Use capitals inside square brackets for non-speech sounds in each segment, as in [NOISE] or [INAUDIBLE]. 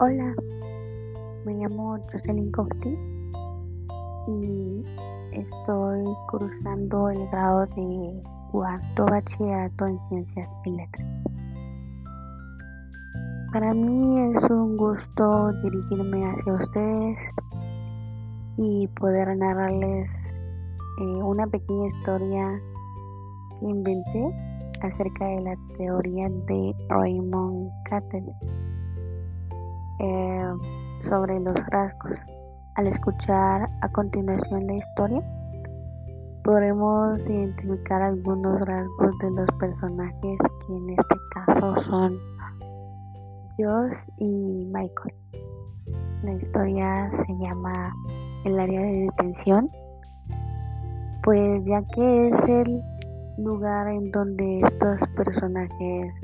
Hola, me llamo Jocelyn Cofti y estoy cursando el grado de cuarto bachillerato en ciencias y letras. Para mí es un gusto dirigirme hacia ustedes y poder narrarles eh, una pequeña historia que inventé acerca de la teoría de Raymond Cattell eh, sobre los rasgos. Al escuchar a continuación la historia, podremos identificar algunos rasgos de los personajes que en este caso son Josh y Michael. La historia se llama El área de detención, pues ya que es el lugar en donde estos personajes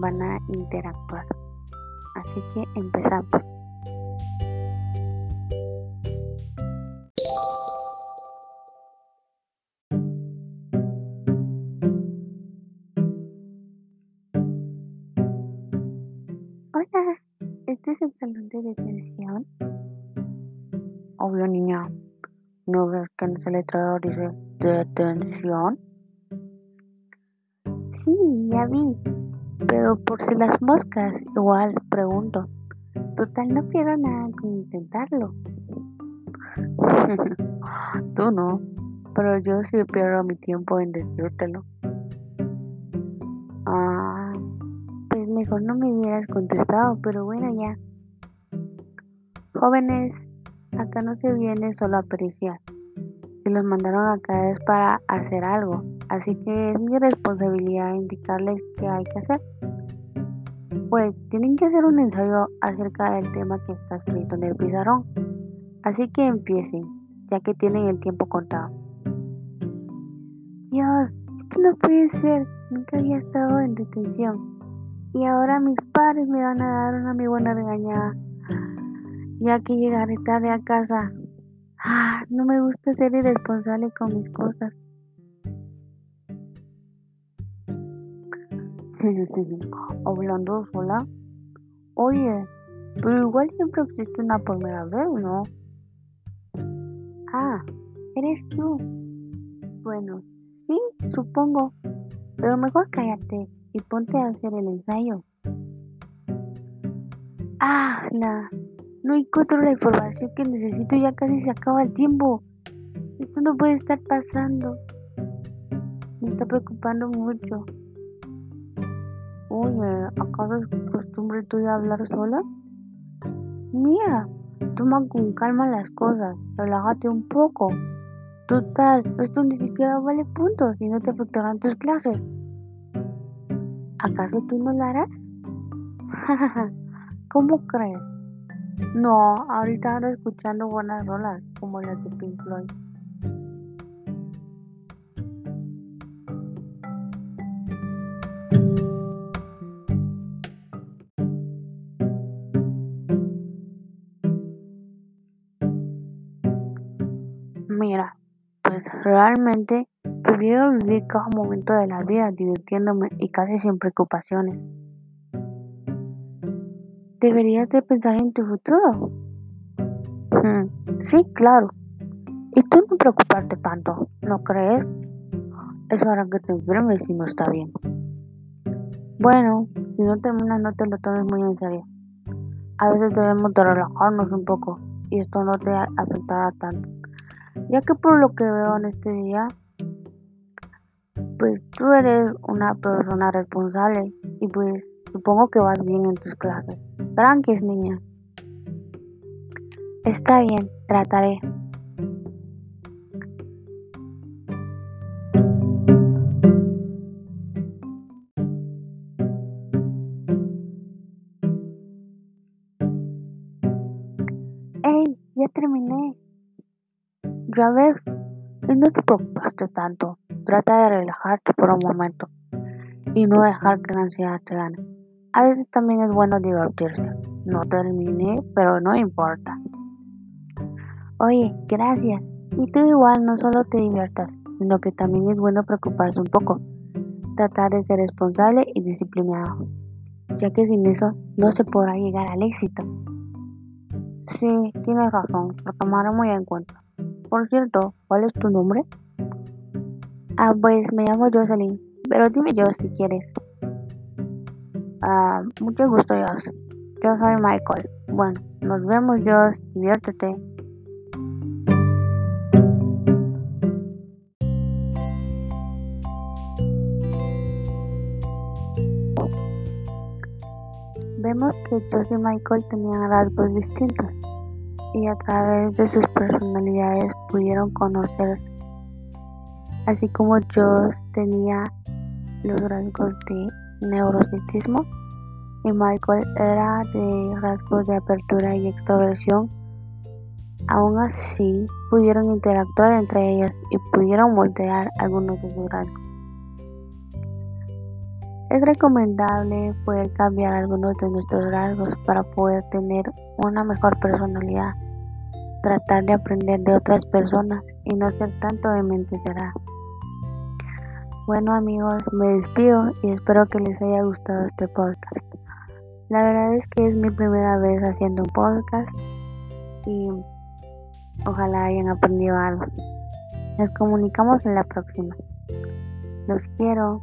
van a interactuar. Así que empezamos. Hola, ¿este es el salón de detención? Obvio, niña. ¿No ves que en ese letrero dice detención? Sí, ya vi. Pero por si las moscas, igual pregunto. Total, no pierdo nada con intentarlo. [LAUGHS] Tú no, pero yo sí pierdo mi tiempo en decírtelo. Ah, pues mejor no me hubieras contestado, pero bueno, ya. Jóvenes, acá no se viene solo a apreciar. Si los mandaron acá es para hacer algo, así que es mi responsabilidad indicarles qué hay que hacer. Pues tienen que hacer un ensayo acerca del tema que está escrito en el pizarrón. Así que empiecen, ya que tienen el tiempo contado. Dios, esto no puede ser. Nunca había estado en detención. Y ahora mis padres me van a dar una muy buena regañada, ya que llegaré tarde a casa. Ah, no me gusta ser irresponsable con mis cosas. [LAUGHS] Hablando sola. Oye, pero igual siempre existe una primera vez, ¿no? Ah, eres tú. Bueno, sí, supongo. Pero mejor cállate y ponte a hacer el ensayo. Ah, la. No encuentro la información que necesito, ya casi se acaba el tiempo. Esto no puede estar pasando. Me está preocupando mucho. Oye, ¿acaso es costumbre tuya hablar sola? Mira, toma con calma las cosas, relájate un poco. Total, esto ni siquiera vale puntos y no te afectarán tus clases. ¿Acaso tú no lo harás? [LAUGHS] ¿Cómo crees? No, ahorita ando escuchando buenas rolas como las de Pink Floyd. Mira, pues realmente prefiero vivir cada momento de la vida divirtiéndome y casi sin preocupaciones. Deberías de pensar en tu futuro. Hmm, sí, claro. Y tú no preocuparte tanto, ¿no crees? Eso hará que te enfermes si no está bien. Bueno, si no terminas no te lo tomes muy en serio. A veces debemos de relajarnos un poco y esto no te afectará tanto. Ya que por lo que veo en este día, pues tú eres una persona responsable y pues supongo que vas bien en tus clases. Tranquis, niña. Está bien, trataré. ¡Ey! Ya terminé. Ya ves, no te preocupaste tanto. Trata de relajarte por un momento y no dejar que la ansiedad te gane. A veces también es bueno divertirse. No terminé, pero no importa. Oye, gracias. Y tú igual no solo te diviertas, sino que también es bueno preocuparse un poco. Tratar de ser responsable y disciplinado, ya que sin eso no se podrá llegar al éxito. Sí, tienes razón, lo tomaré muy en cuenta. Por cierto, ¿cuál es tu nombre? Ah, pues me llamo Jocelyn, pero dime yo si quieres. Ah, mucho gusto, Joss. Yo soy Michael. Bueno, nos vemos, Joss. Diviértete. Vemos que Joss y Michael tenían rasgos distintos y a través de sus personalidades pudieron conocerse. Así como Joss tenía los rasgos de neurocitismo y Michael era de rasgos de apertura y extroversión, aún así pudieron interactuar entre ellos y pudieron moldear algunos de sus rasgos. Es recomendable poder cambiar algunos de nuestros rasgos para poder tener una mejor personalidad, tratar de aprender de otras personas y no ser tanto de mente cerrada. Bueno amigos, me despido y espero que les haya gustado este podcast. La verdad es que es mi primera vez haciendo un podcast y ojalá hayan aprendido algo. Nos comunicamos en la próxima. Los quiero.